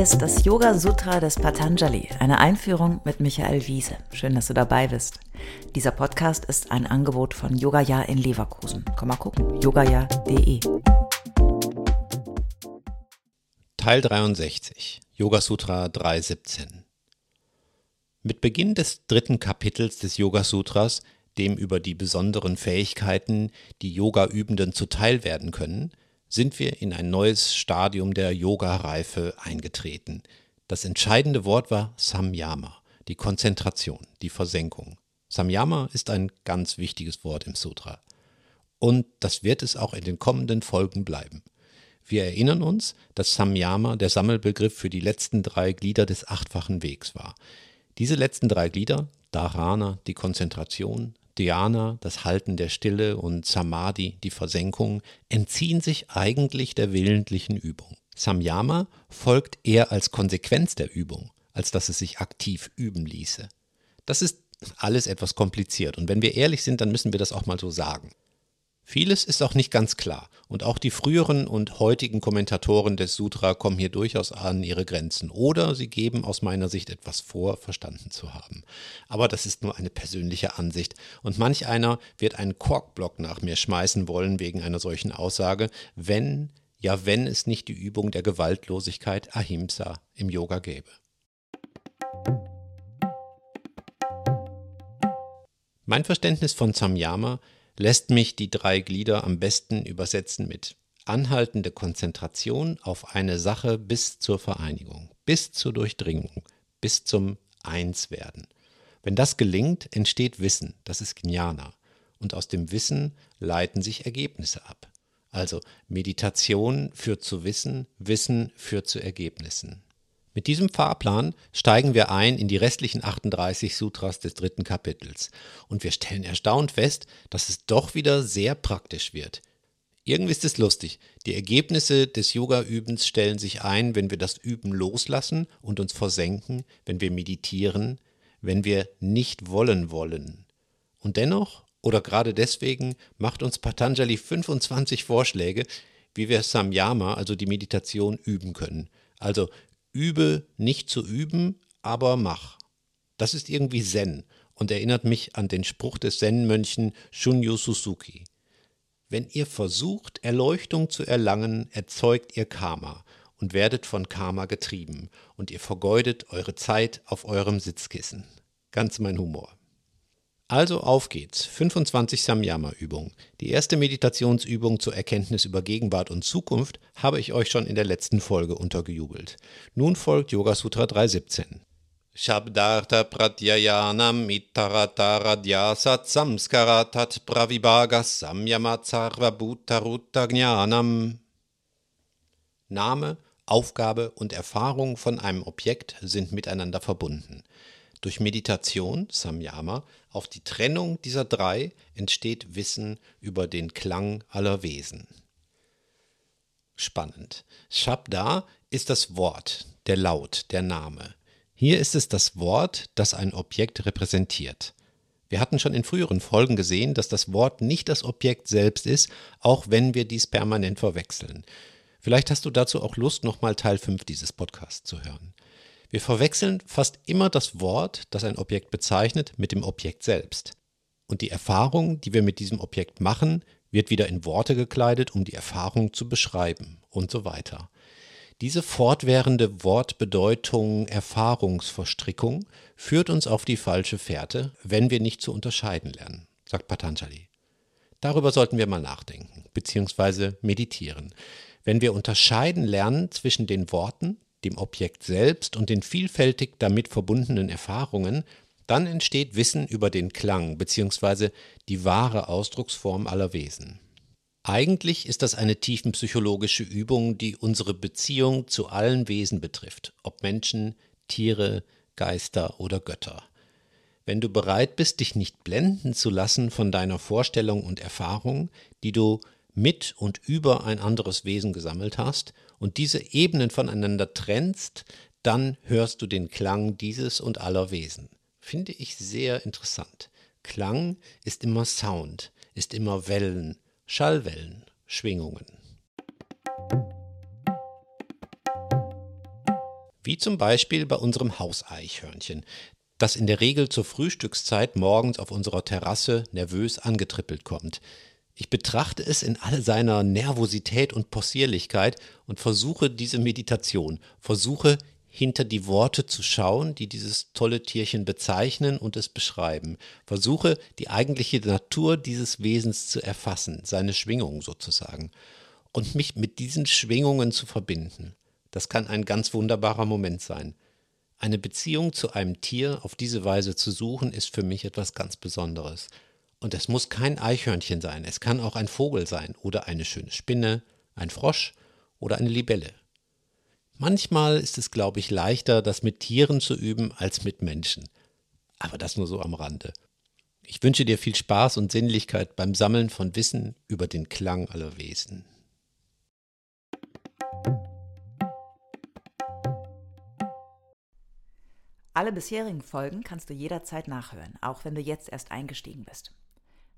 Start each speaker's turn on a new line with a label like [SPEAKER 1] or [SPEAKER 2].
[SPEAKER 1] Ist das Yoga Sutra des Patanjali, eine Einführung mit Michael Wiese. Schön, dass du dabei bist. Dieser Podcast ist ein Angebot von Yogaya in Leverkusen. Komm mal gucken, yogaya.de.
[SPEAKER 2] Teil 63, Yoga Sutra 317. Mit Beginn des dritten Kapitels des Yoga Sutras, dem über die besonderen Fähigkeiten, die Yoga-Übenden zuteil werden können, sind wir in ein neues Stadium der Yoga-Reife eingetreten. Das entscheidende Wort war Samyama, die Konzentration, die Versenkung. Samyama ist ein ganz wichtiges Wort im Sutra. Und das wird es auch in den kommenden Folgen bleiben. Wir erinnern uns, dass Samyama der Sammelbegriff für die letzten drei Glieder des achtfachen Wegs war. Diese letzten drei Glieder, Dharana, die Konzentration, Dhyana, das Halten der Stille und Samadhi, die Versenkung, entziehen sich eigentlich der willentlichen Übung. Samyama folgt eher als Konsequenz der Übung, als dass es sich aktiv üben ließe. Das ist alles etwas kompliziert und wenn wir ehrlich sind, dann müssen wir das auch mal so sagen. Vieles ist auch nicht ganz klar und auch die früheren und heutigen Kommentatoren des Sutra kommen hier durchaus an ihre Grenzen oder sie geben aus meiner Sicht etwas vor, verstanden zu haben. Aber das ist nur eine persönliche Ansicht und manch einer wird einen Korkblock nach mir schmeißen wollen wegen einer solchen Aussage, wenn, ja wenn es nicht die Übung der Gewaltlosigkeit Ahimsa im Yoga gäbe. Mein Verständnis von Samyama lässt mich die drei Glieder am besten übersetzen mit anhaltende Konzentration auf eine Sache bis zur Vereinigung, bis zur Durchdringung, bis zum Einswerden. Wenn das gelingt, entsteht Wissen, das ist Jnana. Und aus dem Wissen leiten sich Ergebnisse ab. Also Meditation führt zu Wissen, Wissen führt zu Ergebnissen. Mit diesem Fahrplan steigen wir ein in die restlichen 38 Sutras des dritten Kapitels und wir stellen erstaunt fest, dass es doch wieder sehr praktisch wird. Irgendwie ist es lustig. Die Ergebnisse des Yoga-Übens stellen sich ein, wenn wir das Üben loslassen und uns versenken, wenn wir meditieren, wenn wir nicht wollen wollen. Und dennoch, oder gerade deswegen, macht uns Patanjali 25 Vorschläge, wie wir Samyama, also die Meditation, üben können. Also übe nicht zu üben, aber mach. Das ist irgendwie Zen und erinnert mich an den Spruch des Zen-Mönchen Shunyo Suzuki. Wenn ihr versucht, Erleuchtung zu erlangen, erzeugt ihr Karma und werdet von Karma getrieben und ihr vergeudet eure Zeit auf eurem Sitzkissen. Ganz mein Humor. Also auf geht's. 25 Samyama-Übungen. Die erste Meditationsübung zur Erkenntnis über Gegenwart und Zukunft habe ich euch schon in der letzten Folge untergejubelt. Nun folgt Yoga Sutra 317. Shabdartha pratyayanam ittarataradyasat samskaratat pravibhagas samyamat sarvabhutarutta Name, Aufgabe und Erfahrung von einem Objekt sind miteinander verbunden. Durch Meditation, Samyama, auf die Trennung dieser drei entsteht Wissen über den Klang aller Wesen. Spannend. Shabda ist das Wort, der Laut, der Name. Hier ist es das Wort, das ein Objekt repräsentiert. Wir hatten schon in früheren Folgen gesehen, dass das Wort nicht das Objekt selbst ist, auch wenn wir dies permanent verwechseln. Vielleicht hast du dazu auch Lust, nochmal Teil 5 dieses Podcasts zu hören. Wir verwechseln fast immer das Wort, das ein Objekt bezeichnet, mit dem Objekt selbst. Und die Erfahrung, die wir mit diesem Objekt machen, wird wieder in Worte gekleidet, um die Erfahrung zu beschreiben und so weiter. Diese fortwährende Wortbedeutung Erfahrungsverstrickung führt uns auf die falsche Fährte, wenn wir nicht zu unterscheiden lernen, sagt Patanjali. Darüber sollten wir mal nachdenken bzw. meditieren. Wenn wir unterscheiden lernen zwischen den Worten, dem Objekt selbst und den vielfältig damit verbundenen Erfahrungen, dann entsteht Wissen über den Klang bzw. die wahre Ausdrucksform aller Wesen. Eigentlich ist das eine tiefenpsychologische Übung, die unsere Beziehung zu allen Wesen betrifft, ob Menschen, Tiere, Geister oder Götter. Wenn du bereit bist, dich nicht blenden zu lassen von deiner Vorstellung und Erfahrung, die du mit und über ein anderes Wesen gesammelt hast und diese Ebenen voneinander trennst, dann hörst du den Klang dieses und aller Wesen. Finde ich sehr interessant. Klang ist immer Sound, ist immer Wellen, Schallwellen, Schwingungen. Wie zum Beispiel bei unserem Hauseichhörnchen, das in der Regel zur Frühstückszeit morgens auf unserer Terrasse nervös angetrippelt kommt. Ich betrachte es in all seiner Nervosität und Possierlichkeit und versuche diese Meditation, versuche hinter die Worte zu schauen, die dieses tolle Tierchen bezeichnen und es beschreiben. Versuche die eigentliche Natur dieses Wesens zu erfassen, seine Schwingungen sozusagen, und mich mit diesen Schwingungen zu verbinden. Das kann ein ganz wunderbarer Moment sein. Eine Beziehung zu einem Tier auf diese Weise zu suchen, ist für mich etwas ganz Besonderes. Und es muss kein Eichhörnchen sein, es kann auch ein Vogel sein oder eine schöne Spinne, ein Frosch oder eine Libelle. Manchmal ist es, glaube ich, leichter, das mit Tieren zu üben als mit Menschen. Aber das nur so am Rande. Ich wünsche dir viel Spaß und Sinnlichkeit beim Sammeln von Wissen über den Klang aller Wesen.
[SPEAKER 1] Alle bisherigen Folgen kannst du jederzeit nachhören, auch wenn du jetzt erst eingestiegen bist.